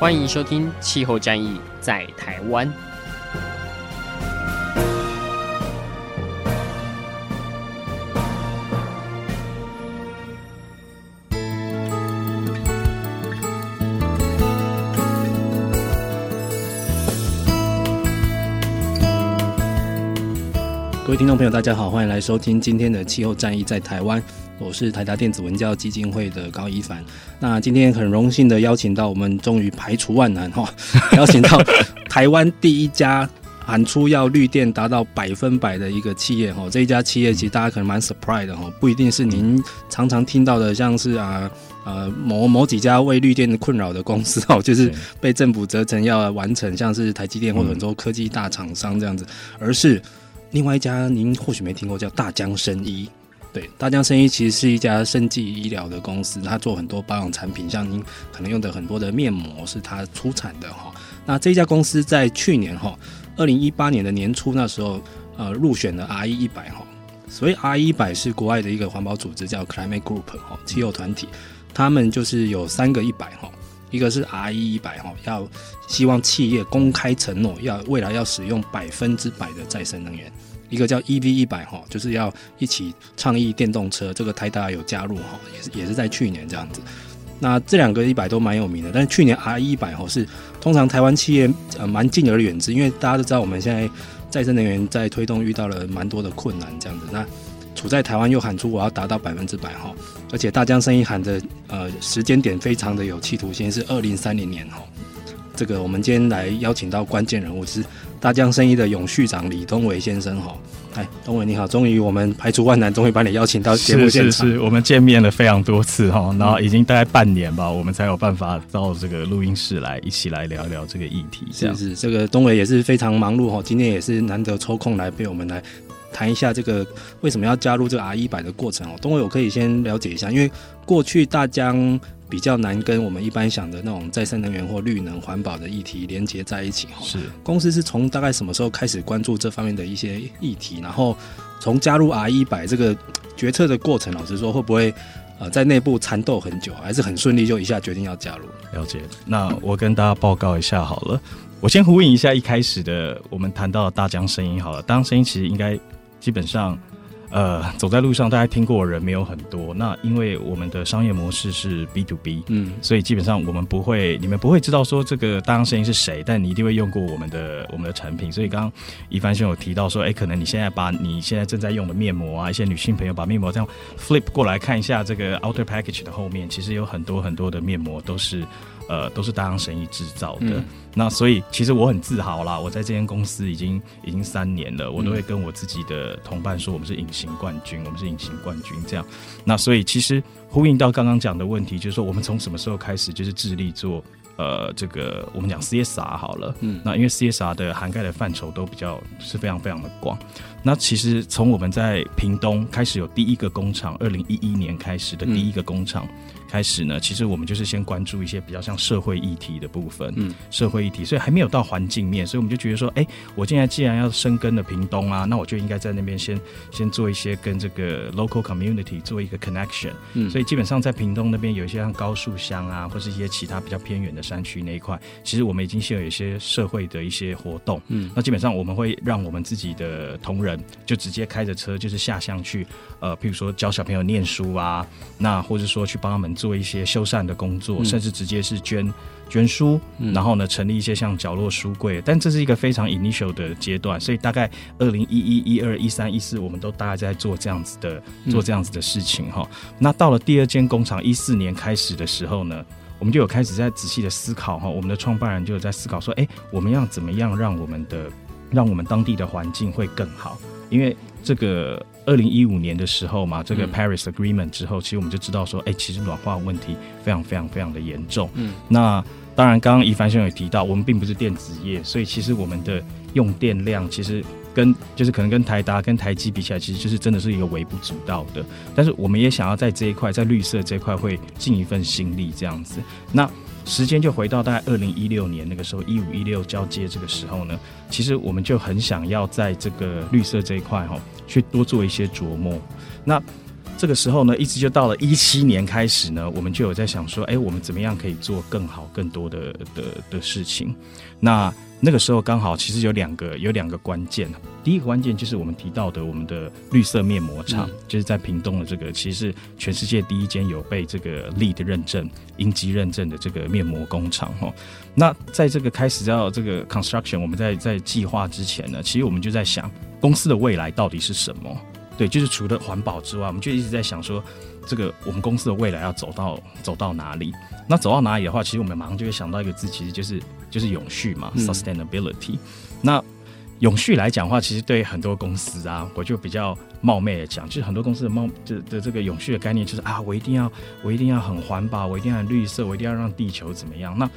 欢迎收听《气候战役在台湾》。各位听众朋友，大家好，欢迎来收听今天的气候战役在台湾。我是台达电子文教基金会的高一凡。那今天很荣幸的邀请到我们，终于排除万难哈，邀请到 台湾第一家喊出要绿电达到百分百的一个企业哈。这一家企业其实大家可能蛮 surprise 的哈，不一定是您常常听到的，像是啊呃某某几家为绿电困扰的公司哦，就是被政府责成要完成，像是台积电或者很多科技大厂商这样子，而是。另外一家您或许没听过，叫大江生医。对，大江生医其实是一家生技医疗的公司，它做很多保养产品，像您可能用的很多的面膜是它出产的哈。那这家公司在去年哈，二零一八年的年初那时候，呃，入选了 RE 一百哈。所以 RE 一百是国外的一个环保组织，叫 Climate Group 哈，气候团体，他们就是有三个一百哈。一个是 RE 一百哈，要希望企业公开承诺要未来要使用百分之百的再生能源。一个叫 EV 一百哈，就是要一起倡议电动车，这个台达有加入哈，也是也是在去年这样子。那这两个一百都蛮有名的，但是去年 R 一百哈是通常台湾企业呃蛮敬而远之，因为大家都知道我们现在再生能源在推动遇到了蛮多的困难这样子。那处在台湾又喊出我要达到百分之百哈。而且大江生意喊的呃时间点非常的有企图心，是二零三零年哈。这个我们今天来邀请到关键人物是大江生意的永续长李东伟先生哈。哎，东伟你好，终于我们排除万难，终于把你邀请到节目现场。是是是，我们见面了非常多次哈，然后已经大概半年吧，我们才有办法到这个录音室来一起来聊一聊这个议题。是是，这个东伟也是非常忙碌哈，今天也是难得抽空来被我们来。谈一下这个为什么要加入这个 RE 一百的过程哦，东伟我可以先了解一下，因为过去大江比较难跟我们一般想的那种再生能源或绿能环保的议题连接在一起。是公司是从大概什么时候开始关注这方面的一些议题？然后从加入 RE 一百这个决策的过程，老实说会不会呃在内部缠斗很久，还是很顺利就一下决定要加入？了解。那我跟大家报告一下好了，我先呼应一下一开始的我们谈到的大疆声音好了，大江声音其实应该。基本上，呃，走在路上，大家听过的人没有很多。那因为我们的商业模式是 B to B，嗯，所以基本上我们不会，你们不会知道说这个大江生医是谁，但你一定会用过我们的我们的产品。所以刚刚一帆兄有提到说，哎，可能你现在把你现在正在用的面膜啊，一些女性朋友把面膜这样 flip 过来看一下这个 outer package 的后面，其实有很多很多的面膜都是。呃，都是大江生医制造的。嗯、那所以其实我很自豪啦，我在这间公司已经已经三年了，我都会跟我自己的同伴说，我们是隐形冠军，我们是隐形冠军这样。那所以其实呼应到刚刚讲的问题，就是说我们从什么时候开始就是致力做呃这个我们讲 CSR 好了，嗯，那因为 CSR 的涵盖的范畴都比较是非常非常的广。那其实从我们在屏东开始有第一个工厂，二零一一年开始的第一个工厂。嗯开始呢，其实我们就是先关注一些比较像社会议题的部分，嗯，社会议题，所以还没有到环境面，所以我们就觉得说，哎、欸，我现在既然要生根的屏东啊，那我就应该在那边先先做一些跟这个 local community 做一个 connection，嗯，所以基本上在屏东那边有一些像高树乡啊，或是一些其他比较偏远的山区那一块，其实我们已经先有一些社会的一些活动，嗯，那基本上我们会让我们自己的同仁就直接开着车就是下乡去，呃，譬如说教小朋友念书啊，那或者说去帮他们。做一些修缮的工作，甚至直接是捐捐书，嗯、然后呢，成立一些像角落书柜。但这是一个非常 initial 的阶段，所以大概二零一一、一二、一三、一四，我们都大概在做这样子的做这样子的事情哈。嗯、那到了第二间工厂一四年开始的时候呢，我们就有开始在仔细的思考哈。我们的创办人就有在思考说，哎，我们要怎么样让我们的让我们当地的环境会更好？因为这个。二零一五年的时候嘛，这个 Paris Agreement 之后，嗯、其实我们就知道说，哎、欸，其实暖化问题非常非常非常的严重。嗯，那当然，刚刚宜帆兄也提到，我们并不是电子业，所以其实我们的用电量其实跟就是可能跟台达、跟台积比起来，其实就是真的是一个微不足道的。但是我们也想要在这一块，在绿色这一块会尽一份心力，这样子。那时间就回到大概二零一六年那个时候，一五一六交接这个时候呢，其实我们就很想要在这个绿色这一块哈，去多做一些琢磨。那这个时候呢，一直就到了一七年开始呢，我们就有在想说，哎，我们怎么样可以做更好、更多的的的事情？那那个时候刚好其实有两个有两个关键，第一个关键就是我们提到的我们的绿色面膜厂，嗯、就是在屏东的这个，其实是全世界第一间有被这个 LEED 认证、银级认证的这个面膜工厂哈。那在这个开始要这个 construction，我们在在计划之前呢，其实我们就在想公司的未来到底是什么？对，就是除了环保之外，我们就一直在想说，这个我们公司的未来要走到走到哪里？那走到哪里的话，其实我们马上就会想到一个字，其实就是就是永续嘛，sustainability。那永续来讲的话，其实对很多公司啊，我就比较冒昧的讲，就是很多公司的冒的的这个永续的概念，就是啊，我一定要我一定要很环保，我一定要很绿色，我一定要让地球怎么样？那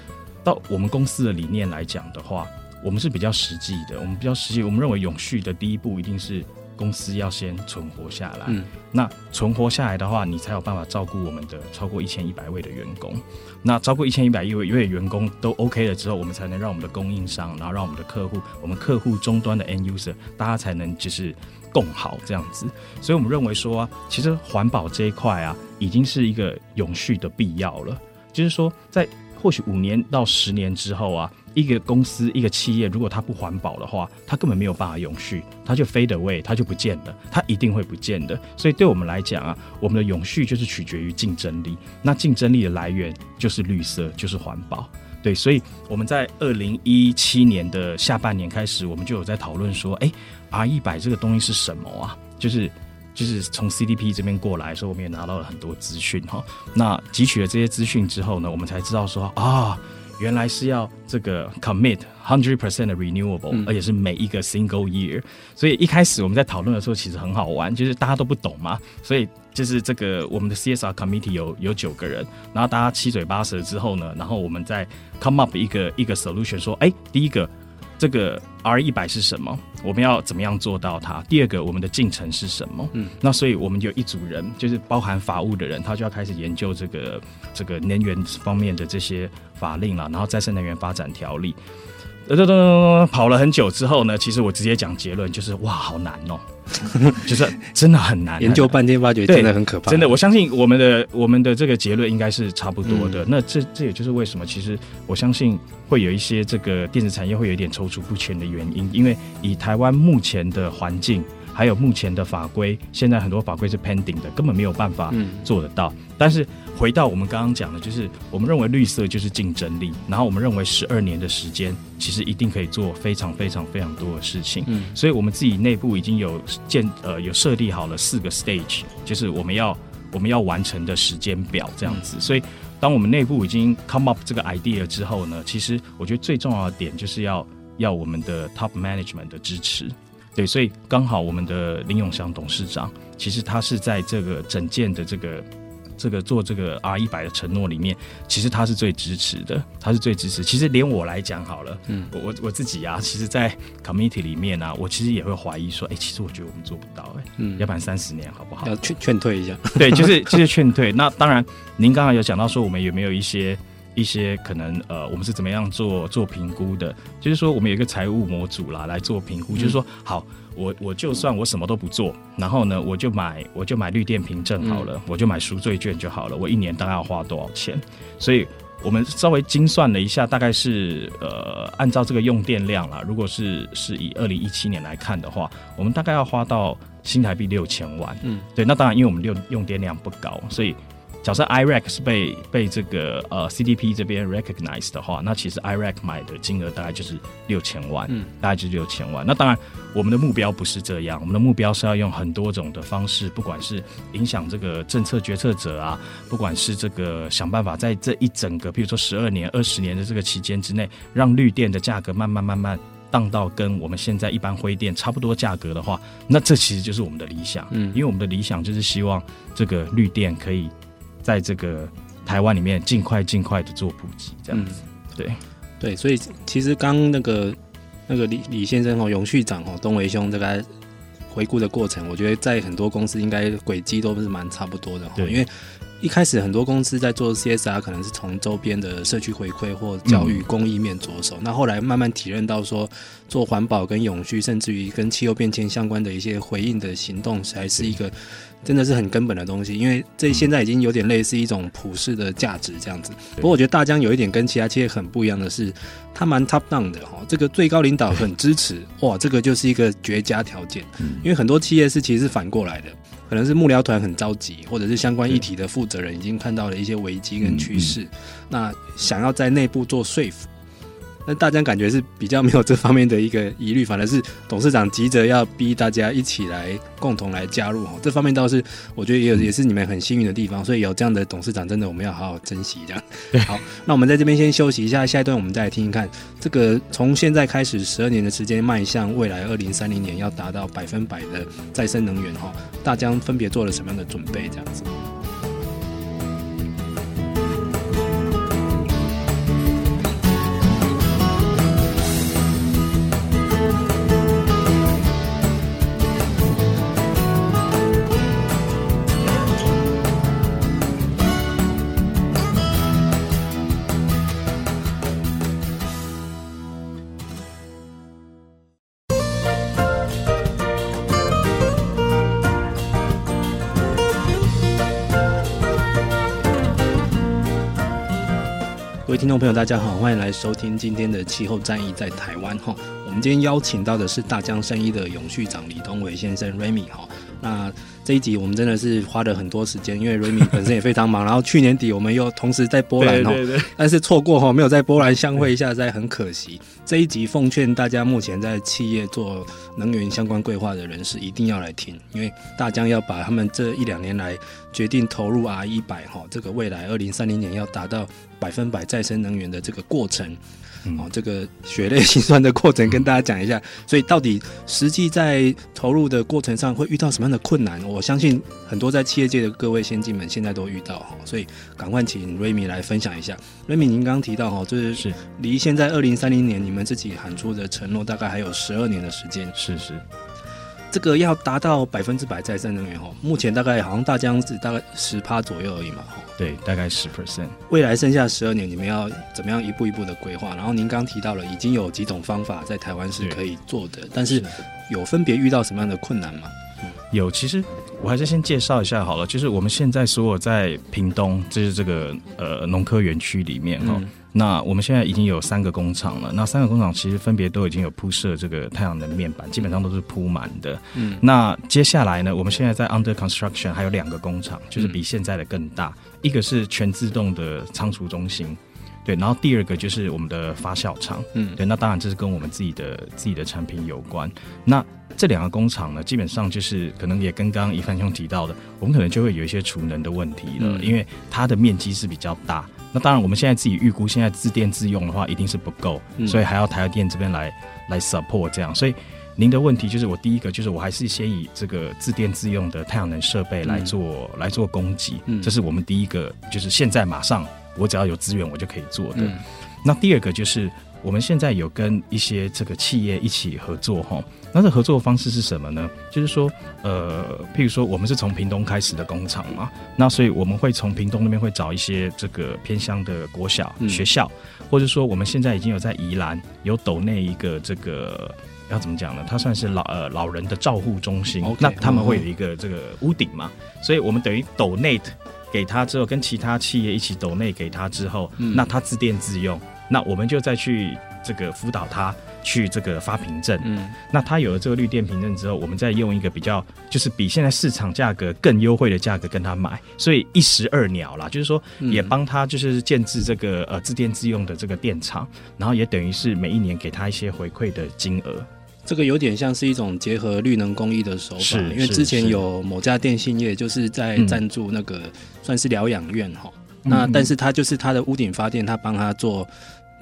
到我们公司的理念来讲的话，我们是比较实际的，我们比较实际，我们认为永续的第一步一定是。公司要先存活下来，嗯，那存活下来的话，你才有办法照顾我们的超过一千一百位的员工。那超过一千一百位位员工都 OK 了之后，我们才能让我们的供应商，然后让我们的客户，我们客户终端的 end user，大家才能就是共好这样子。所以我们认为说啊，其实环保这一块啊，已经是一个永续的必要了。就是说，在或许五年到十年之后啊。一个公司、一个企业，如果它不环保的话，它根本没有办法永续，它就 fade away，它就不见了，它一定会不见的。所以对我们来讲啊，我们的永续就是取决于竞争力，那竞争力的来源就是绿色，就是环保。对，所以我们在二零一七年的下半年开始，我们就有在讨论说，哎，R100 这个东西是什么啊？就是就是从 CDP 这边过来所以，我们也拿到了很多资讯哈。那汲取了这些资讯之后呢，我们才知道说啊。原来是要这个 commit hundred percent 的 renewable，嗯，而且是每一个 single year。所以一开始我们在讨论的时候，其实很好玩，就是大家都不懂嘛，所以就是这个我们的 CSR committee 有有九个人，然后大家七嘴八舌之后呢，然后我们再 come up 一个一个 solution，说，哎，第一个。这个 R 一百是什么？我们要怎么样做到它？第二个，我们的进程是什么？嗯，那所以我们就一组人，就是包含法务的人，他就要开始研究这个这个能源方面的这些法令了，然后再生能源发展条例。噔噔噔，跑了很久之后呢，其实我直接讲结论就是，哇，好难哦，就是真的很难，研究半天发觉真的很可怕。真的，我相信我们的我们的这个结论应该是差不多的。嗯、那这这也就是为什么，其实我相信会有一些这个电子产业会有一点踌躇不前的原因，因为以台湾目前的环境。还有目前的法规，现在很多法规是 pending 的，根本没有办法做得到。嗯、但是回到我们刚刚讲的，就是我们认为绿色就是竞争力，然后我们认为十二年的时间，其实一定可以做非常非常非常多的事情。嗯，所以我们自己内部已经有建呃有设立好了四个 stage，就是我们要我们要完成的时间表这样子。嗯、所以当我们内部已经 come up 这个 idea 之后呢，其实我觉得最重要的点就是要要我们的 top management 的支持。对，所以刚好我们的林永祥董事长，其实他是在这个整件的这个这个做这个 R 一百的承诺里面，其实他是最支持的，他是最支持。其实连我来讲好了，嗯，我我自己啊，其实，在 committee 里面啊，我其实也会怀疑说，哎，其实我觉得我们做不到，哎，嗯，要不然三十年好不好？要劝劝退一下，对，就是就是劝退。那当然，您刚刚有讲到说，我们有没有一些。一些可能呃，我们是怎么样做做评估的？就是说，我们有一个财务模组啦，来做评估。嗯、就是说，好，我我就算我什么都不做，然后呢，我就买我就买绿电凭证好了，嗯、我就买赎罪券就好了。我一年大概要花多少钱？所以我们稍微精算了一下，大概是呃，按照这个用电量啦，如果是是以二零一七年来看的话，我们大概要花到新台币六千万。嗯，对。那当然，因为我们用用电量不高，所以。假设 IRAC 是被被这个呃 CDP 这边 recognize 的话，那其实 IRAC 买的金额大概就是六千万，嗯，大概就是六千万。那当然，我们的目标不是这样，我们的目标是要用很多种的方式，不管是影响这个政策决策者啊，不管是这个想办法在这一整个，比如说十二年、二十年的这个期间之内，让绿电的价格慢慢慢慢当到跟我们现在一般灰电差不多价格的话，那这其实就是我们的理想。嗯，因为我们的理想就是希望这个绿电可以在这个台湾里面尽快尽快的做普及，这样子。嗯、对对，所以其实刚那个那个李李先生哦，永续长哦，东维兄这个回顾的过程，我觉得在很多公司应该轨迹都是蛮差不多的。对，因为。一开始很多公司在做 CSR，可能是从周边的社区回馈或教育公益面着手。那后来慢慢体认到说，做环保跟永续，甚至于跟气候变迁相关的一些回应的行动，才是一个真的是很根本的东西。因为这现在已经有点类似一种普世的价值这样子。不过我觉得大疆有一点跟其他企业很不一样的是，它蛮 top down 的哈。这个最高领导很支持，哇，这个就是一个绝佳条件。因为很多企业是其实是反过来的。可能是幕僚团很着急，或者是相关议题的负责人已经看到了一些危机跟趋势，那想要在内部做说服。那大家感觉是比较没有这方面的一个疑虑，反而是董事长急着要逼大家一起来共同来加入哦。这方面倒是我觉得也有也是你们很幸运的地方，所以有这样的董事长，真的我们要好好珍惜。这样好，那我们在这边先休息一下，下一段我们再来听一看这个从现在开始十二年的时间迈向未来二零三零年要达到百分百的再生能源哈，大疆分别做了什么样的准备？这样子。众朋友，大家好，欢迎来收听今天的气候战役在台湾哈。我们今天邀请到的是大江生意的永续长李东伟先生 Remy 哈。那这一集我们真的是花了很多时间，因为 Remy 本身也非常忙。然后去年底我们又同时在波兰哈，但是错过哈，没有在波兰相会一下，实在很可惜。这一集奉劝大家，目前在企业做能源相关规划的人士一定要来听，因为大江要把他们这一两年来决定投入 R 一百哈，这个未来二零三零年要达到百分百再生能源的这个过程。哦，这个血泪辛酸的过程跟大家讲一下，所以到底实际在投入的过程上会遇到什么样的困难？我相信很多在企业界的各位先进们现在都遇到哈，所以赶快请 Remy 来分享一下。Remy，您刚刚提到哈，就是离现在二零三零年你们自己喊出的承诺大概还有十二年的时间，是是。这个要达到百分之百再生能源哦，目前大概好像大疆是大概十趴左右而已嘛哈。对，大概十 percent。未来剩下十二年，你们要怎么样一步一步的规划？然后您刚提到了已经有几种方法在台湾是可以做的，但是有分别遇到什么样的困难吗？嗯、有，其实我还是先介绍一下好了，就是我们现在所有在屏东，就是这个呃农科园区里面哈。嗯那我们现在已经有三个工厂了，那三个工厂其实分别都已经有铺设这个太阳能面板，基本上都是铺满的。嗯，那接下来呢，我们现在在 under construction 还有两个工厂，就是比现在的更大，嗯、一个是全自动的仓储中心，对，然后第二个就是我们的发酵厂，嗯，对，那当然这是跟我们自己的自己的产品有关。那这两个工厂呢，基本上就是可能也跟刚刚一帆兄提到的，我们可能就会有一些储能的问题了，嗯、因为它的面积是比较大。那当然，我们现在自己预估，现在自电自用的话，一定是不够，嗯、所以还要台电这边来来 support 这样。所以您的问题就是，我第一个就是，我还是先以这个自电自用的太阳能设备来做、嗯、来做供给，嗯、这是我们第一个，就是现在马上我只要有资源，我就可以做的。嗯、那第二个就是。我们现在有跟一些这个企业一起合作哈，那这合作的方式是什么呢？就是说，呃，譬如说我们是从屏东开始的工厂嘛，那所以我们会从屏东那边会找一些这个偏乡的国小学校，嗯、或者说我们现在已经有在宜兰有斗内一个这个要怎么讲呢？它算是老呃老人的照护中心，Okay, 那他们会有一个这个屋顶嘛，嗯、所以我们等于斗内给他之后，跟其他企业一起抖内给他之后，嗯、那他自电自用。那我们就再去这个辅导他去这个发凭证，嗯，那他有了这个绿电凭证之后，我们再用一个比较就是比现在市场价格更优惠的价格跟他买，所以一石二鸟啦，就是说也帮他就是建制这个呃自电自用的这个电厂，然后也等于是每一年给他一些回馈的金额，这个有点像是一种结合绿能公益的手法，因为之前有某家电信业就是在赞助那个算是疗养院哈。那但是他就是他的屋顶发电，他帮他做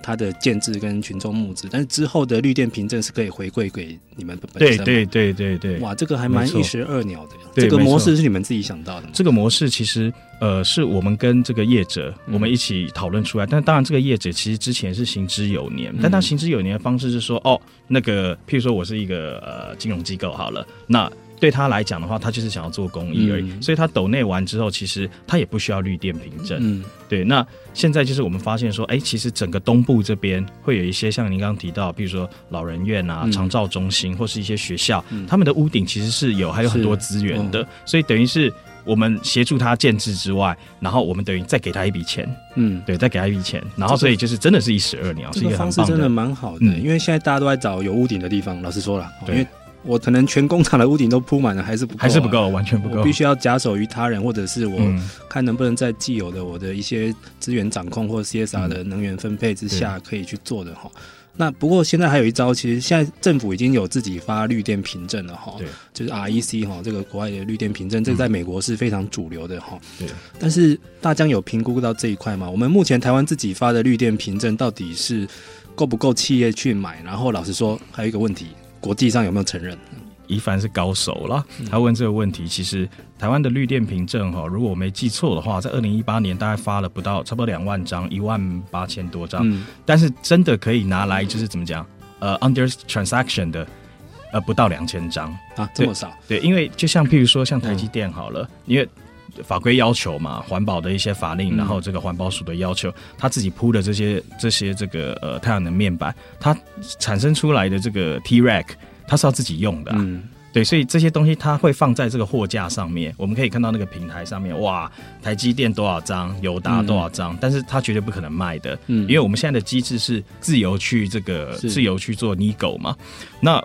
它的建制跟群众募资，但是之后的绿电凭证是可以回馈给你们本身。对对对对对，哇，这个还蛮一石二鸟的。这个模式是你们自己想到的吗？这个模式其实呃是我们跟这个业者我们一起讨论出来，嗯、但当然这个业者其实之前是行之有年，嗯、但他行之有年的方式是说，哦，那个譬如说我是一个呃金融机构好了，那。对他来讲的话，他就是想要做公益而已，嗯、所以他抖内完之后，其实他也不需要绿电凭证。嗯，对。那现在就是我们发现说，哎，其实整个东部这边会有一些像您刚刚提到，比如说老人院啊、长照中心或是一些学校，嗯、他们的屋顶其实是有还有很多资源的，所以等于是我们协助他建制之外，然后我们等于再给他一笔钱。嗯，对，再给他一笔钱，然后所以就是真的是一石二鸟，这个方式真的蛮好的，嗯、因为现在大家都在找有屋顶的地方。老实说了，对因为。我可能全工厂的屋顶都铺满了，还是不够，啊，还是不够，完全不够。我必须要假手于他人，或者是我看能不能在既有的我的一些资源掌控或 CSR 的能源分配之下，可以去做的哈。嗯、那不过现在还有一招，其实现在政府已经有自己发绿电凭证了哈，对，就是 REC 哈，这个国外的绿电凭证，这个在美国是非常主流的哈。对，但是大江有评估到这一块吗？我们目前台湾自己发的绿电凭证到底是够不够企业去买？然后老实说，还有一个问题。国际上有没有承认？一凡是高手了，他问这个问题。其实台湾的绿电凭证哈，如果我没记错的话，在二零一八年大概发了不到差不多两万张，一万八千多张。嗯、但是真的可以拿来就是怎么讲？呃，under transaction 的呃不到两千张啊，这么少？对，因为就像譬如说像台积电好了，嗯、因为。法规要求嘛，环保的一些法令，然后这个环保署的要求，他自己铺的这些这些这个呃太阳能面板，它产生出来的这个 T-Rack，它是要自己用的，啊，嗯，对，所以这些东西它会放在这个货架上面，我们可以看到那个平台上面，哇，台积电多少张，友达多少张，嗯，但是它绝对不可能卖的，嗯，因为我们现在的机制是自由去这个自由去做 nego 嘛，那。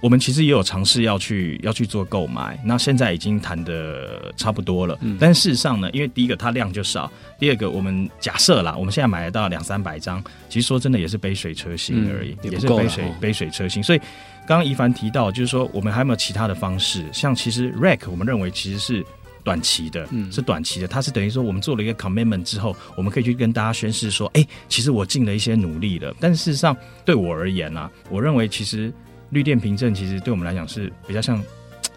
我们其实也有尝试要去要去做购买，那现在已经谈的差不多了。嗯，但事实上呢，因为第一个它量就少，第二个我们假设啦，我们现在买得到两三百张，其实说真的也是杯水车薪而已，嗯、也，也是杯水杯水车薪。所以刚刚一凡提到，就是说我们还有没有其他的方式？像其实 REC 我们认为其实是短期的，嗯，是短期的，它是等于说我们做了一个 commitment 之后，我们可以去跟大家宣示说，哎，其实我尽了一些努力了。但事实上对我而言呢、啊，我认为其实。绿电凭证其实对我们来讲是比较像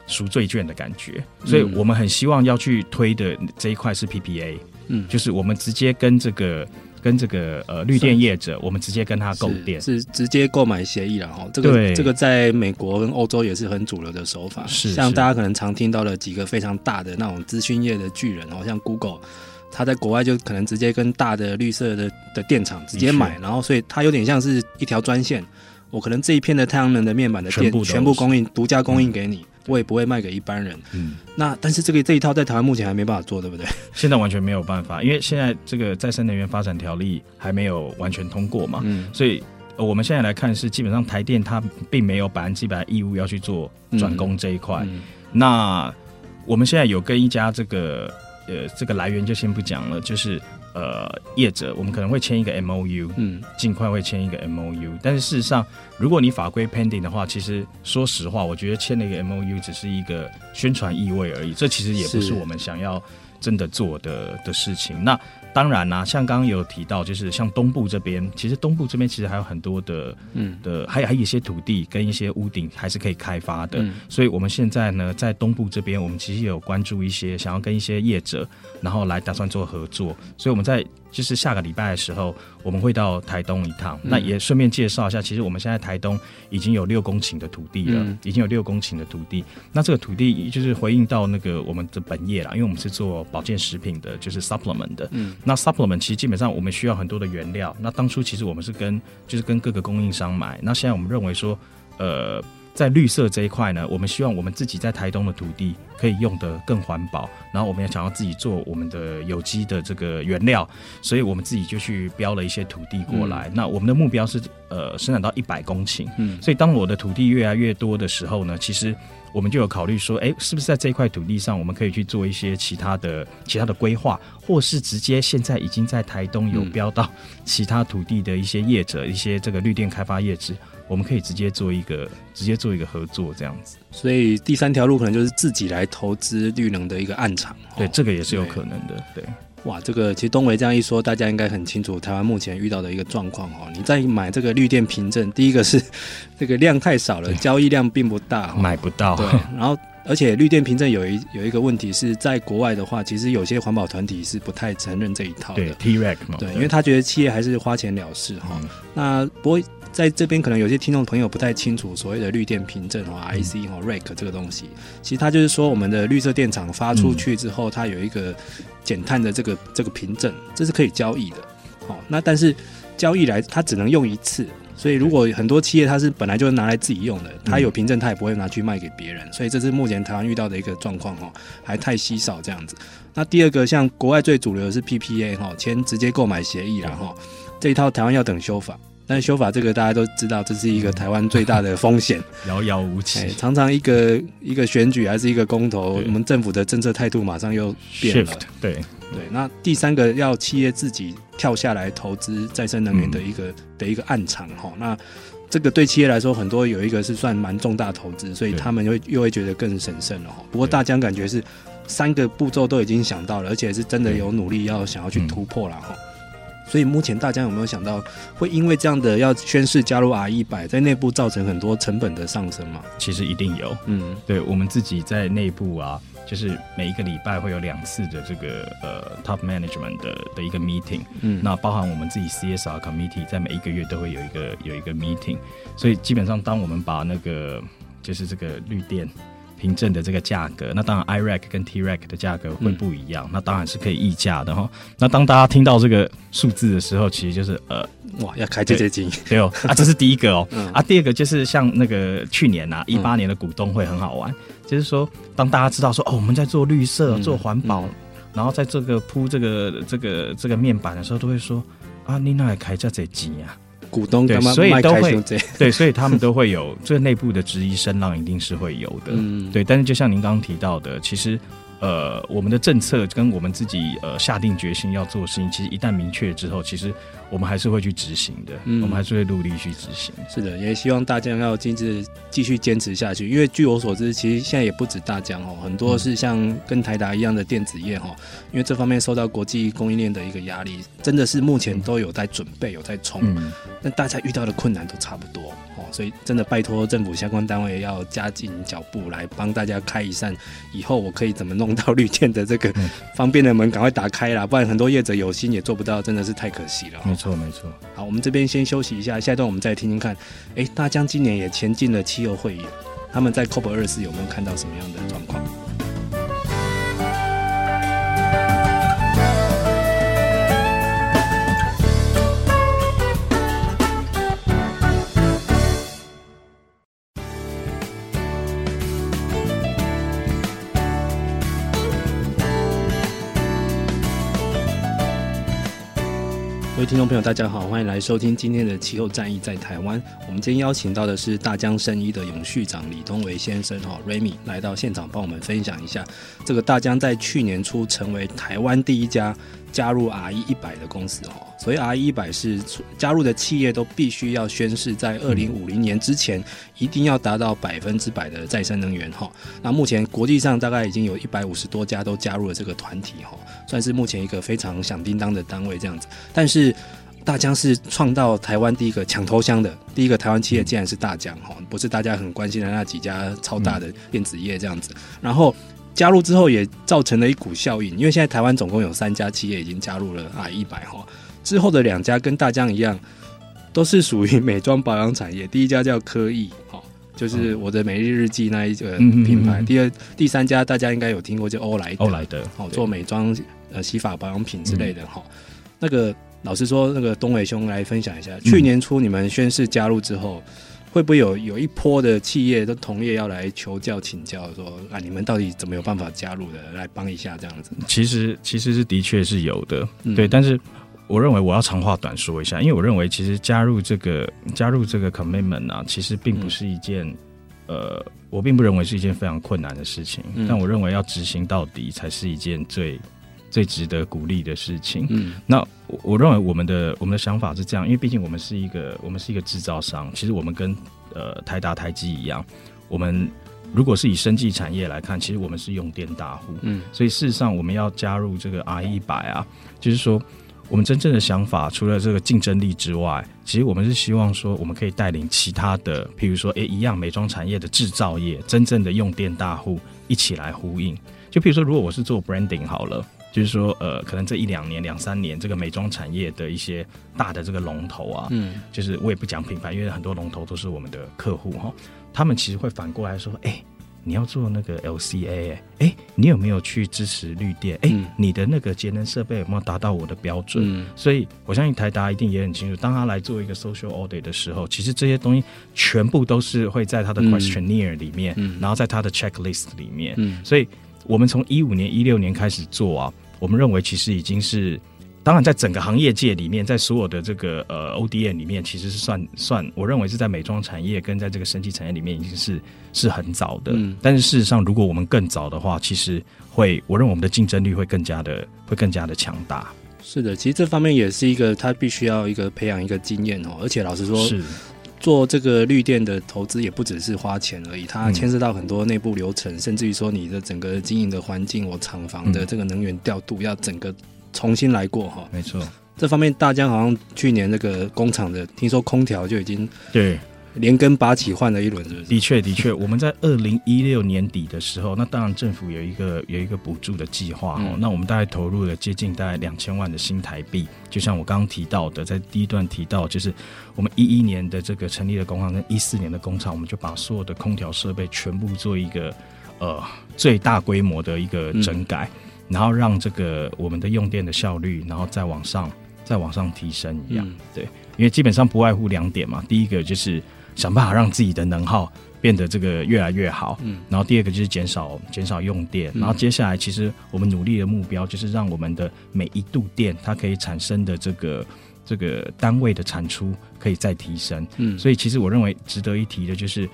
赎罪券的感觉，所以我们很希望要去推的这一块是 PPA，嗯，就是我们直接跟这个跟这个呃绿电业者，我们直接跟他购电，是直接购买协议了哈。这个这个在美国跟欧洲也是很主流的手法，是像大家可能常听到的几个非常大的那种资讯业的巨人哦，像 Google，他在国外就可能直接跟大的绿色的的电厂直接买，然后所以它有点像是一条专线。我可能这一片的太阳能的面板的电全部，全部供应独家供应给你，嗯、我也不会卖给一般人。嗯，那但是这个这一套在台湾目前还没办法做，对不对？现在完全没有办法，因为现在这个再生能源发展条例还没有完全通过嘛。嗯，所以我们现在来看是基本上台电它并没有百分之百义务要去做转工这一块。嗯嗯、那我们现在有跟一家这个呃这个来源就先不讲了，就是。呃，业者，我们可能会签一个 M O U，嗯，尽快会签一个 M O U。但是事实上，如果你法规 pending 的话，其实说实话，我觉得签了一个 M O U 只是一个宣传意味而已。这其实也不是我们想要真的做的的事情。那。当然啦、啊，像刚刚有提到，就是像东部这边，其实东部这边其实还有很多的，嗯的，还有还有一些土地跟一些屋顶还是可以开发的。嗯、所以我们现在呢，在东部这边，我们其实有关注一些想要跟一些业者，然后来打算做合作。所以我们在就是下个礼拜的时候，我们会到台东一趟。嗯、那也顺便介绍一下，其实我们现在台东已经有六公顷的土地了，嗯、已经有六公顷的土地。那这个土地就是回应到那个我们的本业啦，因为我们是做保健食品的，就是 supplement 的。嗯。那 supplement 其实基本上我们需要很多的原料。那当初其实我们是跟就是跟各个供应商买。那现在我们认为说，呃，在绿色这一块呢，我们希望我们自己在台东的土地可以用得更环保。然后我们也想要自己做我们的有机的这个原料，所以我们自己就去标了一些土地过来。嗯、那我们的目标是呃生产到一百公顷。嗯。所以当我的土地越来越多的时候呢，其实。我们就有考虑说，哎，是不是在这一块土地上，我们可以去做一些其他的、其他的规划，或是直接现在已经在台东有标到其他土地的一些业者、嗯、一些这个绿电开发业者，我们可以直接做一个、直接做一个合作这样子。所以第三条路可能就是自己来投资绿能的一个暗场。对，这个也是有可能的。对。对哇，这个其实东维这样一说，大家应该很清楚台湾目前遇到的一个状况哦。你在买这个绿电凭证，第一个是 这个量太少了，交易量并不大，买不到。对，然后而且绿电凭证有一有一个问题是在国外的话，其实有些环保团体是不太承认这一套的。对，T-REC 嘛，对，因为他觉得企业还是花钱了事哈。嗯、那不过在这边可能有些听众朋友不太清楚所谓的绿电凭证哦，IC 哦，REC 这个东西，其实它就是说我们的绿色电厂发出去之后，它有一个。减碳的这个这个凭证，这是可以交易的，好、哦，那但是交易来它只能用一次，所以如果很多企业它是本来就是拿来自己用的，它有凭证它也不会拿去卖给别人，所以这是目前台湾遇到的一个状况哦，还太稀少这样子。那第二个像国外最主流的是 PPA 哈、哦，签直接购买协议然后、哦、这一套台湾要等修法。但修法这个大家都知道，这是一个台湾最大的风险，遥遥无期。常常一个一个选举还是一个公投，我们政府的政策态度马上又变了。对对，那第三个要企业自己跳下来投资再生能源的一个、嗯、的一个暗场哈。那这个对企业来说，很多有一个是算蛮重大投资，所以他们又又会觉得更审慎了哈。不过大疆感觉是三个步骤都已经想到了，而且是真的有努力要想要去突破了哈。所以目前大家有没有想到，会因为这样的要宣誓加入 RE100，在内部造成很多成本的上升吗？其实一定有，嗯，对，我们自己在内部啊，就是每一个礼拜会有两次的这个呃 top management 的的一个 meeting，嗯，那包含我们自己 CSR committee 在每一个月都会有一个有一个 meeting，所以基本上当我们把那个就是这个绿电。凭证的这个价格，那当然 I-REC 跟 T-REC 的价格会不一样，嗯、那当然是可以议价的哈。那当大家听到这个数字的时候，其实就是呃，哇，要开这些金，对哦，啊，这是第一个哦，嗯、啊，第二个就是像那个去年啊，一八年的股东会很好玩，嗯、就是说当大家知道说哦，我们在做绿色、做环保，然后在这个铺这个这个这个面板的时候，都会说啊，你哪来开这些金呀？股东对，所以都会对，所以他们都会有 这内部的质疑声浪，一定是会有的。嗯，对。但是就像您刚刚提到的，其实呃，我们的政策跟我们自己呃下定决心要做的事情，其实一旦明确之后，其实。我们还是会去执行的，嗯、我们还是会努力去执行。是的，也希望大家要坚持继续坚持下去。因为据我所知，其实现在也不止大疆哦，很多是像跟台达一样的电子业哈，因为这方面受到国际供应链的一个压力，真的是目前都有在准备，有在冲。嗯，但大家遇到的困难都差不多哦，所以真的拜托政府相关单位要加紧脚步来帮大家开一扇，以后我可以怎么弄到绿电的这个方便的门，赶快打开啦，不然很多业者有心也做不到，真的是太可惜了。没错，没错。好，我们这边先休息一下，下一段我们再听听看。哎，大疆今年也前进了气候会议，他们在 COP 二四有没有看到什么样的状况？各位听众朋友，大家好，欢迎来收听今天的气候战役在台湾。我们今天邀请到的是大江生医的永续长李东维先生哈，Remy 来到现场帮我们分享一下这个大江在去年初成为台湾第一家加入 RE100 的公司哈。所以 RE100 是加入的企业都必须要宣誓，在二零五零年之前一定要达到百分之百的再生能源哈。那目前国际上大概已经有一百五十多家都加入了这个团体哈。算是目前一个非常响叮当的单位这样子，但是大疆是创造台湾第一个抢头香的第一个台湾企业，竟然是大疆哈，不是大家很关心的那几家超大的电子业这样子。然后加入之后也造成了一股效应，因为现在台湾总共有三家企业已经加入了 RE100 哈，之后的两家跟大疆一样，都是属于美妆保养产业，第一家叫科艺哈。就是我的每日日记那一个品牌，第二、第三家大家应该有听过，就欧莱德，欧莱德，好做美妆、呃洗发保养品之类的哈。那个老实说，那个东伟兄来分享一下，去年初你们宣誓加入之后，会不会有有一波的企业的同业要来求教请教，说啊你们到底怎么有办法加入的，来帮一下这样子？其实其实是的确是有的，对，但是。我认为我要长话短说一下，因为我认为其实加入这个加入这个 commitment 啊，其实并不是一件，嗯、呃，我并不认为是一件非常困难的事情。嗯、但我认为要执行到底才是一件最最值得鼓励的事情。嗯，那我我认为我们的我们的想法是这样，因为毕竟我们是一个我们是一个制造商，其实我们跟呃台达台积一样，我们如果是以生技产业来看，其实我们是用电大户，嗯，所以事实上我们要加入这个 RE100 啊，就是说我们真正的想法，除了这个竞争力之外，其实我们是希望说，我们可以带领其他的，譬如说，诶，一样美妆产业的制造业，真正的用电大户一起来呼应。就譬如说，如果我是做 branding 好了，就是说，呃，可能这一两年、两三年，这个美妆产业的一些大的这个龙头啊，嗯，就是我也不讲品牌，因为很多龙头都是我们的客户哈。他们其实会反过来说：“哎、欸，你要做那个 LCA，哎、欸，你有没有去支持绿电？哎、欸，你的那个节能设备有没有达到我的标准？”嗯、所以，我相信台达一定也很清楚，当他来做一个 social audit 的时候，其实这些东西全部都是会在他的 questionnaire 里面，嗯、然后在他的 checklist 里面。嗯、所以，我们从一五年、一六年开始做啊，我们认为其实已经是。当然，在整个行业界里面，在所有的这个呃 ODM 里面，其实是算算，我认为是在美妆产业跟在这个生技产业里面，已经是是很早的。嗯，但是事实上，如果我们更早的话，其实会，我认为我们的竞争力会更加的会更加的强大。是的，其实这方面也是一个，他必须要一个培养一个经验哦。而且老实说，是做这个绿电的投资也不只是花钱而已，它牵涉到很多内部流程，嗯、甚至于说你的整个经营的环境，我厂房的这个能源调度要整个。重新来过哈，没错。这方面大家好像去年那个工厂的，听说空调就已经对连根拔起换了一轮，是不是？的确，的确，我们在二零一六年底的时候，那当然政府有一个有一个补助的计划哦，那我们大概投入了接近大概两千万的新台币。就像我刚刚提到的，在第一段提到，就是我们一一年的这个成立的工厂跟一四年的工厂，我们就把所有的空调设备全部做一个呃最大规模的一个整改。嗯然后让这个我们的用电的效率，然后再往上，再往上提升一样，嗯、对，因为基本上不外乎两点嘛。第一个就是想办法让自己的能耗变得这个越来越好，嗯，然后第二个就是减少减少用电，嗯、然后接下来其实我们努力的目标就是让我们的每一度电它可以产生的这个这个单位的产出可以再提升，嗯，所以其实我认为值得一提的就是。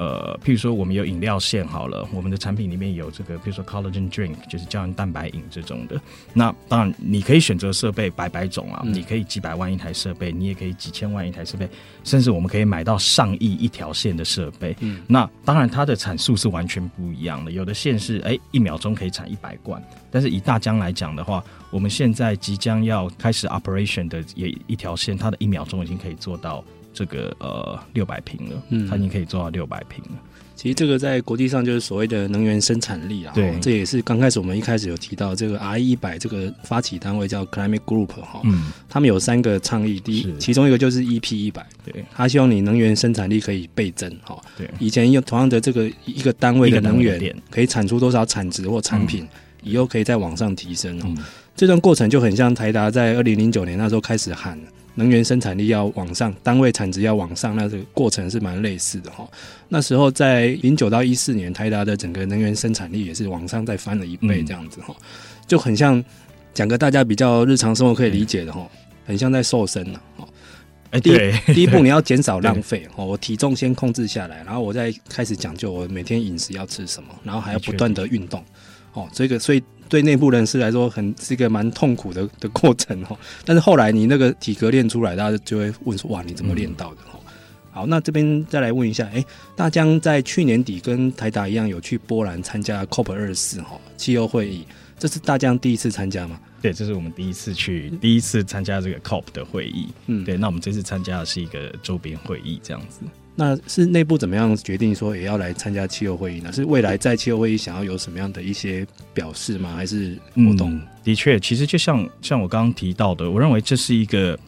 呃，譬如说我们有饮料线好了，我们的产品里面有这个，譬如说 collagen drink，就是胶原蛋白饮这种的。那当然你可以选择设备百百种啊，嗯、你可以几百万一台设备，你也可以几千万一台设备，甚至我们可以买到上亿一条线的设备。嗯，那当然它的产数是完全不一样的，有的线是哎一秒钟可以产一百罐，但是以大疆来讲的话，我们现在即将要开始 operation 的也一条线，它的一秒钟已经可以做到。这个呃六百平了，嗯，它已经可以做到六百平了。其实这个在国际上就是所谓的能源生产力啊，对，这也是刚开始我们一开始有提到这个 RE100 这个发起单位叫 Climate Group 哈，嗯，他们有三个倡议，第一，其中一个就是 EP 一百，对，他希望你能源生产力可以倍增哈，对，以前用同样的这个一个单位的能源可以产出多少产值或产品，嗯、以后可以再往上提升这段过程就很像台达在二零零九年那时候开始喊。能源生产力要往上，单位产值要往上，那这个过程是蛮类似的哈。那时候在零九到一四年，台达的整个能源生产力也是往上再翻了一倍，这样子哈，嗯、就很像讲个大家比较日常生活可以理解的哈，嗯、很像在瘦身了哈。哎，第一 第一步你要减少浪费 哦，我体重先控制下来，然后我再开始讲究我每天饮食要吃什么，然后还要不断的运动哦，这个所以。对内部人士来说，很是一个蛮痛苦的的过程哦。但是后来你那个体格练出来，大家就会问说：“哇，你怎么练到的？”哦、嗯，好，那这边再来问一下，哎，大江在去年底跟台达一样，有去波兰参加 COP 二十四哈气候会议，这是大江第一次参加吗？对，这是我们第一次去，第一次参加这个 COP 的会议。嗯，对，那我们这次参加的是一个周边会议，这样子。那是内部怎么样决定说也要来参加气候会议呢？是未来在气候会议想要有什么样的一些表示吗？还是活动？嗯，的确，其实就像像我刚刚提到的，我认为这是一个。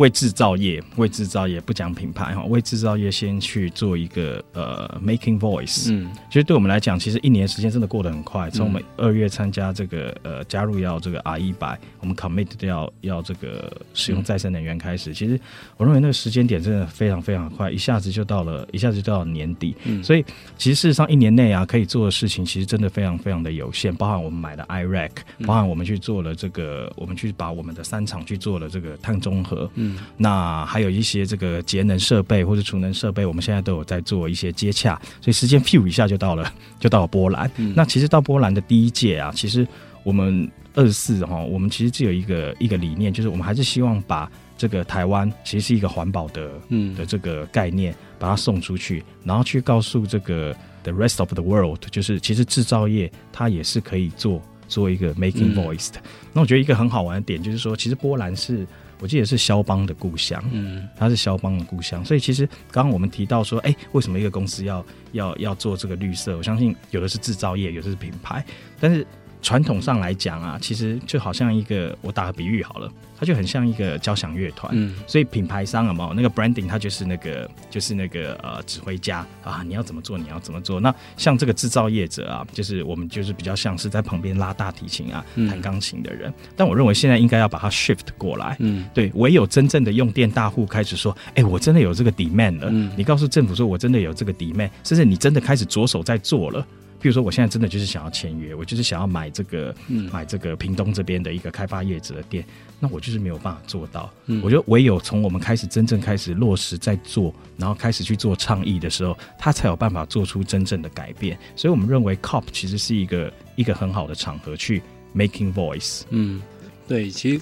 为制造业，为制造业不讲品牌哈，为制造业先去做一个呃 making voice。嗯，其实对我们来讲，其实一年时间真的过得很快。从我们二月参加这个呃加入要这个 RE100，我们 commit 要要这个使用再生能源开始，嗯、其实我认为那个时间点真的非常非常快，一下子就到了，一下子就到了年底。嗯，所以其实事实上一年内啊可以做的事情，其实真的非常非常的有限。包含我们买的 IRAC，包含我们去做了这个，我们去把我们的三厂去做了这个碳中和。嗯。那还有一些这个节能设备或者储能设备，我们现在都有在做一些接洽，所以时间 few 一下就到了，就到了波兰。嗯、那其实到波兰的第一届啊，其实我们二十四哈，我们其实只有一个一个理念，就是我们还是希望把这个台湾其实是一个环保的嗯的这个概念，把它送出去，然后去告诉这个 the rest of the world，就是其实制造业它也是可以做做一个 making voice 的。嗯、那我觉得一个很好玩的点就是说，其实波兰是。我记得是肖邦的故乡，嗯，他是肖邦的故乡，所以其实刚刚我们提到说，哎、欸，为什么一个公司要要要做这个绿色？我相信有的是制造业，有的是品牌，但是。传统上来讲啊，其实就好像一个，我打个比喻好了，它就很像一个交响乐团。嗯，所以品牌商有没有那个 branding，它就是那个就是那个呃指挥家啊，你要怎么做，你要怎么做。那像这个制造业者啊，就是我们就是比较像是在旁边拉大提琴啊、弹钢琴的人。嗯、但我认为现在应该要把它 shift 过来。嗯，对，唯有真正的用电大户开始说，哎、欸，我真的有这个 demand 了。嗯，你告诉政府说我真的有这个 demand，甚至你真的开始着手在做了。比如说，我现在真的就是想要签约，我就是想要买这个，嗯、买这个屏东这边的一个开发业者的店，那我就是没有办法做到。嗯、我觉得唯有从我们开始真正开始落实在做，然后开始去做倡议的时候，他才有办法做出真正的改变。所以我们认为 COP 其实是一个一个很好的场合去 making voice。嗯，对，其实。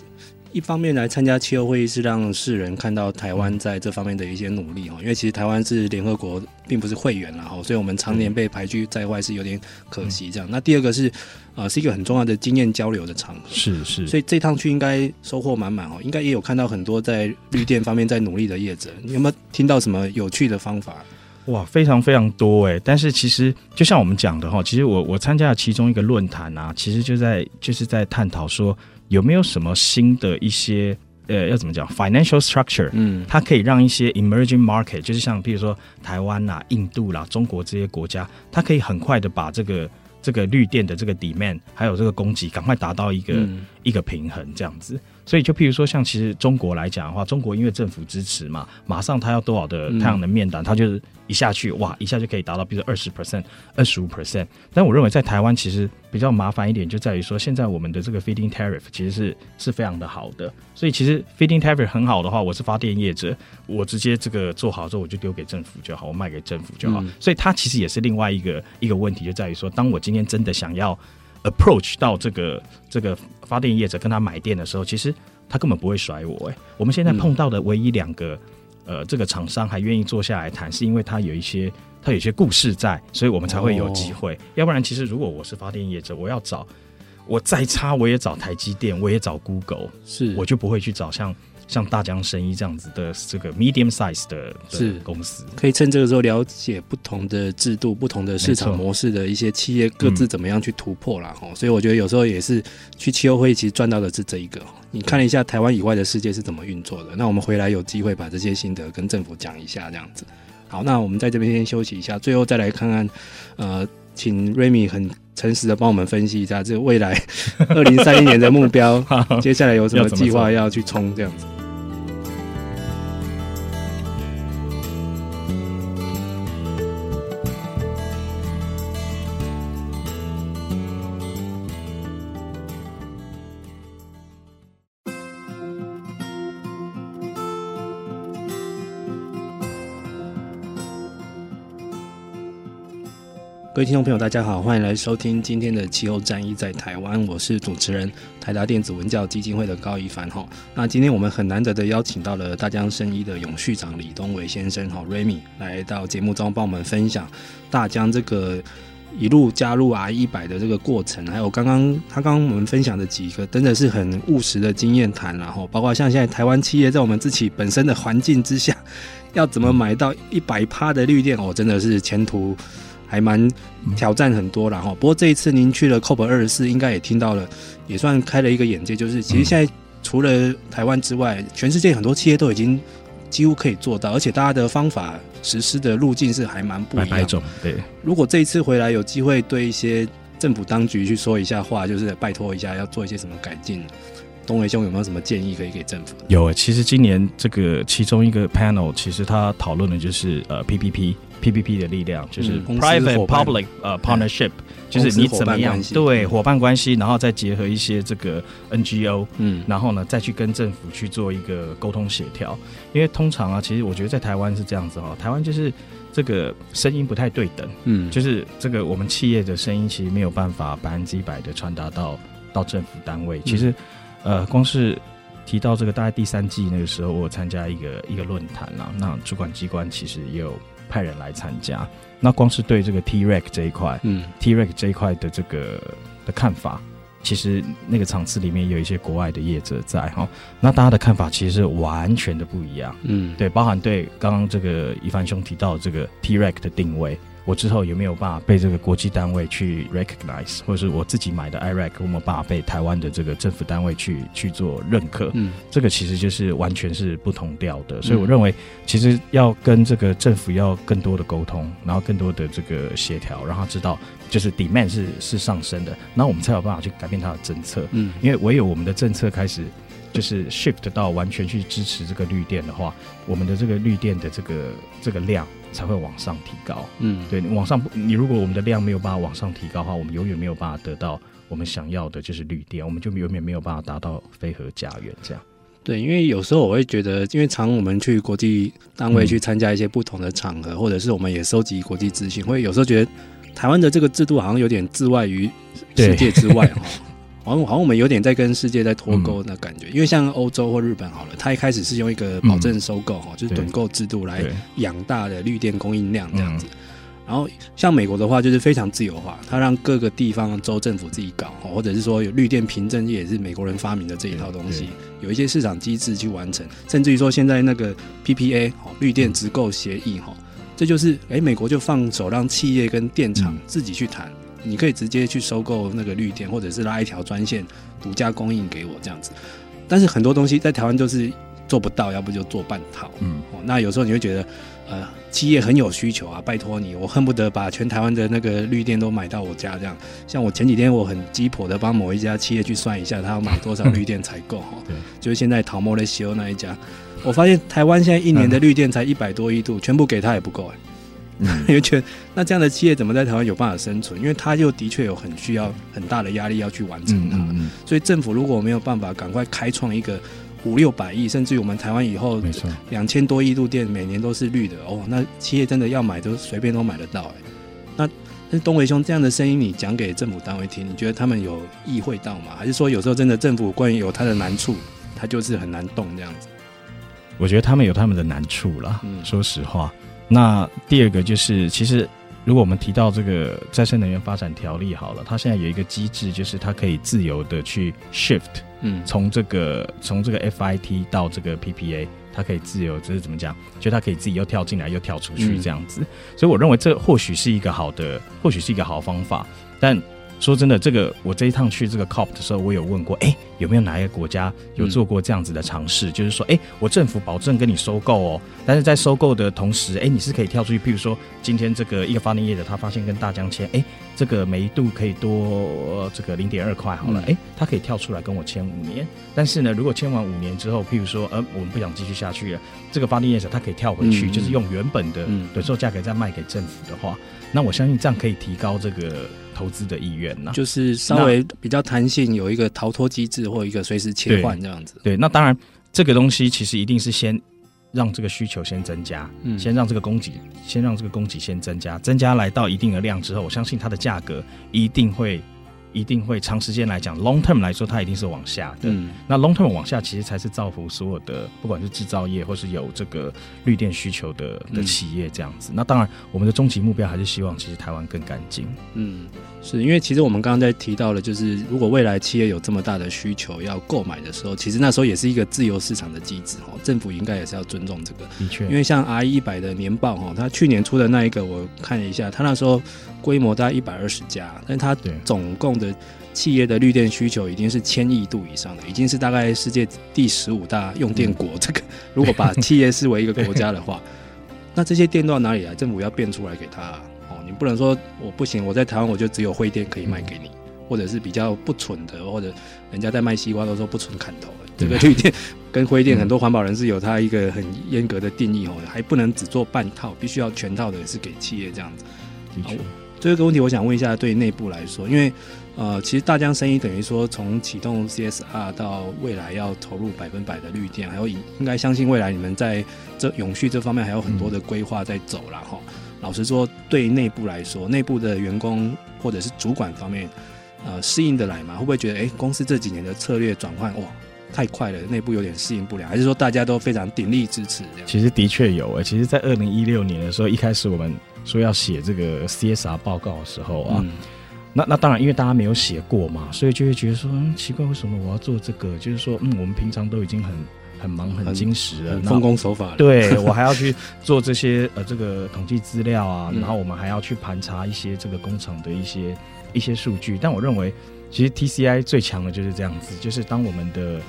一方面来参加气候会议是让世人看到台湾在这方面的一些努力哦，因为其实台湾是联合国并不是会员啦哈，所以我们常年被排拒在外是有点可惜这样。那第二个是，呃，是一个很重要的经验交流的场合，是是，所以这趟去应该收获满满哦，应该也有看到很多在绿电方面在努力的业者，你有没有听到什么有趣的方法？哇，非常非常多哎！但是其实就像我们讲的哈，其实我我参加了其中一个论坛啊，其实就在就是在探讨说。有没有什么新的一些呃，要怎么讲？financial structure，嗯，它可以让一些 emerging market，就是像比如说台湾啦、印度啦、中国这些国家，它可以很快的把这个这个绿电的这个 demand 还有这个供给赶快达到一个、嗯、一个平衡这样子。所以就譬如说，像其实中国来讲的话，中国因为政府支持嘛，马上它要多少的太阳能面板，它就是一下去哇，一下就可以达到，比如说二十 percent、二十五 percent。但我认为在台湾其实比较麻烦一点，就在于说现在我们的这个 feeding tariff 其实是是非常的好的。所以其实 feeding tariff 很好的话，我是发电业者，我直接这个做好之后，我就丢给政府就好，我卖给政府就好。嗯、所以它其实也是另外一个一个问题，就在于说，当我今天真的想要 approach 到这个这个发电业者跟他买电的时候，其实。他根本不会甩我哎！我们现在碰到的唯一两个，呃，这个厂商还愿意坐下来谈，是因为他有一些他有一些故事在，所以我们才会有机会。要不然，其实如果我是发电业者，我要找我再差，我也找台积电，我也找 Google，是我就不会去找像。像大江生医这样子的这个 medium size 的是公司，可以趁这个时候了解不同的制度、不同的市场模式的一些企业各自怎么样去突破啦。哈。所以我觉得有时候也是去气候会其实赚到的是这一个。你看了一下台湾以外的世界是怎么运作的，那我们回来有机会把这些心得跟政府讲一下，这样子。好，那我们在这边先休息一下，最后再来看看，呃，请 Remy 很诚实的帮我们分析一下这个未来 二零三一年的目标，接下来有什么计划要去冲这样子。各位听众朋友，大家好，欢迎来收听今天的气候战役在台湾，我是主持人台达电子文教基金会的高一帆哈。那今天我们很难得的邀请到了大江生医的永续长李东伟先生哈，Remy 来到节目中帮我们分享大江这个一路加入 RE100 的这个过程，还有刚刚他刚刚我们分享的几个真的是很务实的经验谈，然后包括像现在台湾企业在我们自己本身的环境之下，要怎么买到一百趴的绿电哦，真的是前途。还蛮挑战很多了哈，不过这一次您去了 COP 二十四，应该也听到了，也算开了一个眼界。就是其实现在除了台湾之外，全世界很多企业都已经几乎可以做到，而且大家的方法实施的路径是还蛮不一样的。对，如果这一次回来有机会对一些政府当局去说一下话，就是拜托一下要做一些什么改进，东维兄有没有什么建议可以给政府？有，其实今年这个其中一个 panel，其实他讨论的就是呃 PPP。PPP 的力量就是 private public 呃 partnership，就是你怎么样对伙伴关系，然后再结合一些这个 NGO，嗯，然后呢再去跟政府去做一个沟通协调。因为通常啊，其实我觉得在台湾是这样子哈，台湾就是这个声音不太对等，嗯，就是这个我们企业的声音其实没有办法百分之一百的传达到。到政府单位。其实，呃，光是提到这个，大概第三季那个时候，我参加一个一个论坛啦，那主管机关其实也有派人来参加。那光是对这个 T-REC 这一块，嗯，T-REC 这一块的这个的看法。其实那个场次里面有一些国外的业者在哈，那大家的看法其实是完全的不一样，嗯，对，包含对刚刚这个一帆兄提到的这个 T-REC 的定位。我之后有没有办法被这个国际单位去 recognize，或者是我自己买的 IRAC 有没有办法被台湾的这个政府单位去去做认可？嗯，这个其实就是完全是不同调的。所以我认为，其实要跟这个政府要更多的沟通，然后更多的这个协调，让他知道就是 demand 是是上升的，然后我们才有办法去改变他的政策。嗯，因为唯有我们的政策开始就是 shift 到完全去支持这个绿电的话，我们的这个绿电的这个这个量。才会往上提高，嗯，对，往上，你如果我们的量没有办法往上提高的话，我们永远没有办法得到我们想要的，就是绿电，我们就永远没有办法达到非核家园这样。对，因为有时候我会觉得，因为常我们去国际单位去参加一些不同的场合，嗯、或者是我们也收集国际资讯，会有时候觉得台湾的这个制度好像有点自外于世界之外哈。好像好像我们有点在跟世界在脱钩那感觉，嗯、因为像欧洲或日本好了，它一开始是用一个保证收购哈，嗯、就是趸购制度来养大的绿电供应量这样子。然后像美国的话，就是非常自由化，它让各个地方州政府自己搞，或者是说有绿电凭证也是美国人发明的这一套东西，有一些市场机制去完成，甚至于说现在那个 PPA 哈绿电直购协议哈，这就是哎美国就放手让企业跟电厂自己去谈。你可以直接去收购那个绿电，或者是拉一条专线独家供应给我这样子。但是很多东西在台湾就是做不到，要不就做半套。嗯，那有时候你会觉得，呃，企业很有需求啊，拜托你，我恨不得把全台湾的那个绿电都买到我家这样。像我前几天我很鸡婆的帮某一家企业去算一下，他要买多少绿电才够哈。对，就是现在桃莫雷西欧那一家，我发现台湾现在一年的绿电才一百多亿度，全部给他也不够哎。嗯，因为觉得那这样的企业怎么在台湾有办法生存？因为他又的确有很需要很大的压力要去完成它。嗯嗯嗯，所以政府如果没有办法赶快开创一个五六百亿，甚至于我们台湾以后两千多亿度电每年都是绿的哦，那企业真的要买都随便都买得到哎。那那东维兄这样的声音你讲给政府单位听，你觉得他们有意会到吗？还是说有时候真的政府关于有他的难处，他就是很难动这样子？我觉得他们有他们的难处了，嗯，说实话。那第二个就是，其实如果我们提到这个再生能源发展条例好了，它现在有一个机制，就是它可以自由的去 shift，嗯，从这个从这个 FIT 到这个 PPA，它可以自由，就是怎么讲？就它可以自己又跳进来又跳出去这样子。嗯，所以我认为这或许是一个好的，或许是一个好方法，但。说真的，这个我这一趟去这个 COP 的时候，我有问过，哎，有没有哪一个国家有做过这样子的尝试？嗯、就是说，哎，我政府保证跟你收购哦，但是在收购的同时，哎，你是可以跳出去，譬如说，今天这个一个发电业者他发现跟大疆签，哎，这个每一度可以多这个零点二块，好了，哎、嗯，他可以跳出来跟我签五年。但是呢，如果签完五年之后，譬如说，呃，我们不想继续下去了，这个发电业者他可以跳回去，嗯、就是用原本的趸售价格再卖给政府的话，那我相信这样可以提高这个。投资的意愿呢，就是稍微比较弹性，有一个逃脱机制或一个随时切换这样子。对，那当然这个东西其实一定是先让这个需求先增加，嗯，先让这个供给，先让这个供给先增加，增加来到一定的量之后，我相信它的价格一定会。一定会长时间来讲，long term 来说，它一定是往下的。嗯，那 long term 往下，其实才是造福所有的，不管是制造业或是有这个绿电需求的的企业这样子。嗯、那当然，我们的终极目标还是希望，其实台湾更干净。嗯，是因为其实我们刚刚在提到了，就是如果未来企业有这么大的需求要购买的时候，其实那时候也是一个自由市场的机制哦。政府应该也是要尊重这个。的确，因为像 RE 一百的年报哈，它去年出的那一个，我看了一下，它那时候。规模大概一百二十家，但它总共的企业的绿电需求已经是千亿度以上的，已经是大概世界第十五大用电国。这个如果把企业视为一个国家的话，那这些电都要哪里来？政府要变出来给他哦。你不能说我不行，我在台湾我就只有灰电可以卖给你，或者是比较不纯的，或者人家在卖西瓜都说不纯砍头的。这个绿电 跟灰电，很多环保人士有他一个很严格的定义哦，还不能只做半套，必须要全套的是给企业这样子。的确。最后一个问题，我想问一下，对内部来说，因为呃，其实大疆生意等于说从启动 CSR 到未来要投入百分百的绿电，还有应该相信未来你们在这永续这方面还有很多的规划在走了哈。嗯、老实说，对内部来说，内部的员工或者是主管方面，呃适应得来吗？会不会觉得哎、欸，公司这几年的策略转换哇太快了，内部有点适应不了？还是说大家都非常鼎力支持这样？其实的确有诶，其实，在二零一六年的时候，一开始我们说要写这个 CSR 报告的时候啊。嗯那那当然，因为大家没有写过嘛，所以就会觉得说，嗯，奇怪，为什么我要做这个？就是说，嗯，我们平常都已经很很忙、很精实很，奉公守法。对，我还要去做这些呃，这个统计资料啊，然后我们还要去盘查一些这个工厂的一些一些数据。但我认为，其实 TCI 最强的就是这样子，就是当我们的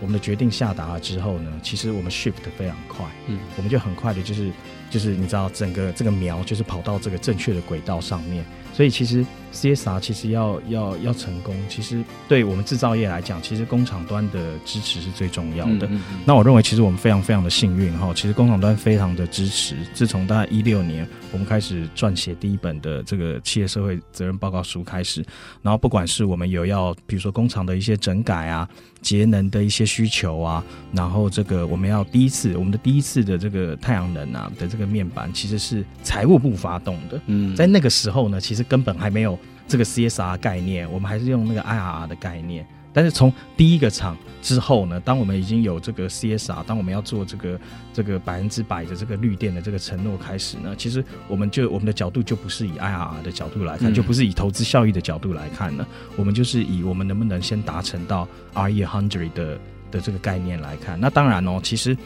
我们的决定下达了之后呢，其实我们 shift 得非常快，嗯，我们就很快的，就是就是你知道，整个这个苗就是跑到这个正确的轨道上面。所以其实 CSR 其实要要要成功，其实对我们制造业来讲，其实工厂端的支持是最重要的。嗯嗯嗯，那我认为，其实我们非常非常的幸运哈，其实工厂端非常的支持。自从大概一六年我们开始撰写第一本的这个企业社会责任报告书开始，然后不管是我们有要，比如说工厂的一些整改啊。节能的一些需求啊，然后这个我们要第一次，我们的第一次的这个太阳能啊的这个面板，其实是财务部发动的。嗯，在那个时候呢，其实根本还没有这个 CSR 概念，我们还是用那个 IRR 的概念。但是从第一个厂之后呢，当我们已经有这个 CSR，当我们要做这个这个百分之百的这个绿电的这个承诺开始呢，其实我们就我们的角度就不是以 IRR 的角度来看，嗯、就不是以投资效益的角度来看了，我们就是以我们能不能先达成到 RE100 的的这个概念来看。那当然哦，其实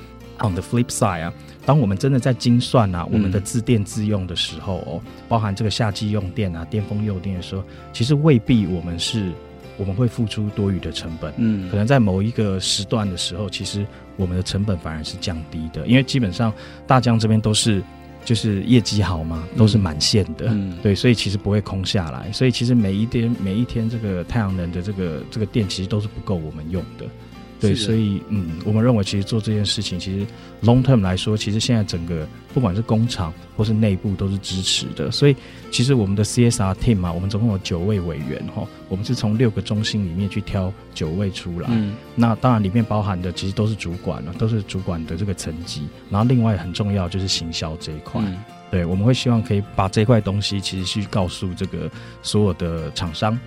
on the flip side 啊，当我们真的在精算啊我们的自电自用的时候哦，包含这个夏季用电啊、巅峰用电的时候，其实未必我们是。我们会付出多余的成本，嗯，可能在某一个时段的时候，其实我们的成本反而是降低的，因为基本上大疆这边都是就是业绩好嘛，都是满线的，嗯，对，所以其实不会空下来，所以其实每一天每一天这个太阳能的这个这个电其实都是不够我们用的。对，所以嗯，我们认为其实做这件事情，其实 long term 来说，其实现在整个不管是工厂或是内部都是支持的。所以其实我们的 CSR team 嘛，我们总共有九位委员哈，我们是从六个中心里面去挑九位出来。嗯，那当然里面包含的其实都是主管了，都是主管的这个层级。然后另外很重要就是行销这一块，嗯、对，我们会希望可以把这块东西其实去告诉这个所有的厂商。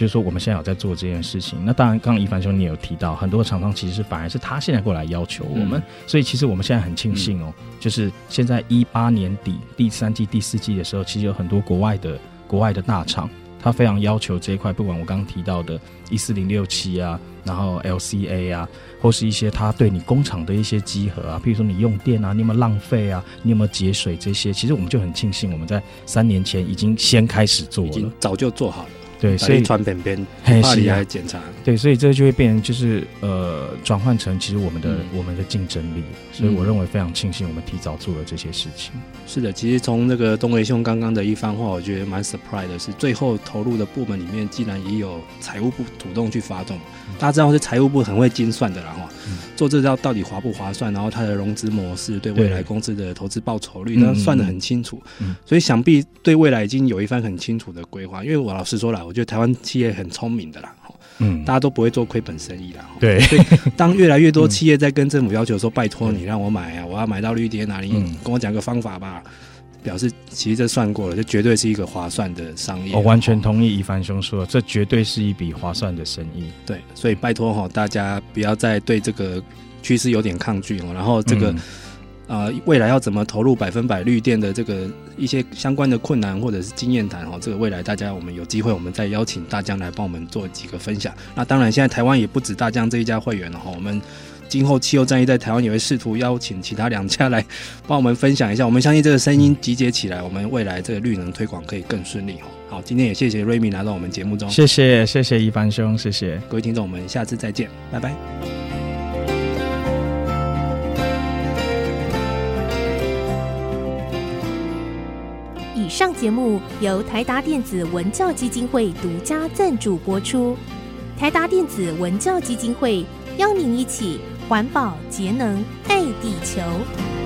就是说，我们现在有在做这件事情。那当然，刚刚一凡兄你也有提到，很多厂商其实是反而是他现在过来要求我们，嗯、所以其实我们现在很庆幸哦，嗯、就是现在一八年底第三季、第四季的时候，其实有很多国外的国外的大厂，他非常要求这一块，不管我刚刚提到的一四零六七啊，然后 LCA 啊，或是一些他对你工厂的一些集合啊，譬如说你用电啊，你有没有浪费啊，你有没有节水这些，其实我们就很庆幸，我们在三年前已经先开始做了，已经早就做好了。对，所以传便便，怕你来检查。对，所以这就会变成就是呃，转换成其实我们的、嗯、我们的竞争力。所以我认为非常庆幸我们提早做了这些事情。是的，其实从那个东维兄刚刚的一番话，我觉得蛮 surprise 的是，最后投入的部门里面竟然也有财务部主动去发动。嗯、大家知道是财务部很会精算的啦哈，嗯、做这招到底划不划算，然后它的融资模式对未来公司的投资报酬率，那算得很清楚。嗯、所以想必对未来已经有一番很清楚的规划。因为我老实说了，我觉得台湾企业很聪明的啦。嗯，大家都不会做亏本生意的。对，所以当越来越多企业在跟政府要求说：“ 拜托你让我买啊，我要买到绿电啊，你跟我讲个方法吧。”表示其实这算过了，这绝对是一个划算的商业。我完全同意一凡兄说，这绝对是一笔划算的生意。对，所以拜托哈，大家不要再对这个趋势有点抗拒哦。然后这个。呃，未来要怎么投入百分百绿电的这个一些相关的困难或者是经验谈哦，这个未来大家我们有机会，我们再邀请大江来帮我们做几个分享。那当然，现在台湾也不止大江这一家会员了哈，我们今后气候战役在台湾也会试图邀请其他两家来帮我们分享一下。我们相信这个声音集结起来，我们未来这个绿能推广可以更顺利哈。好，今天也谢谢瑞米来到我们节目中，谢谢谢谢一凡兄，谢谢各位听众，我们下次再见，拜拜。以上节目由台达电子文教基金会独家赞助播出。台达电子文教基金会邀您一起环保节能爱地球。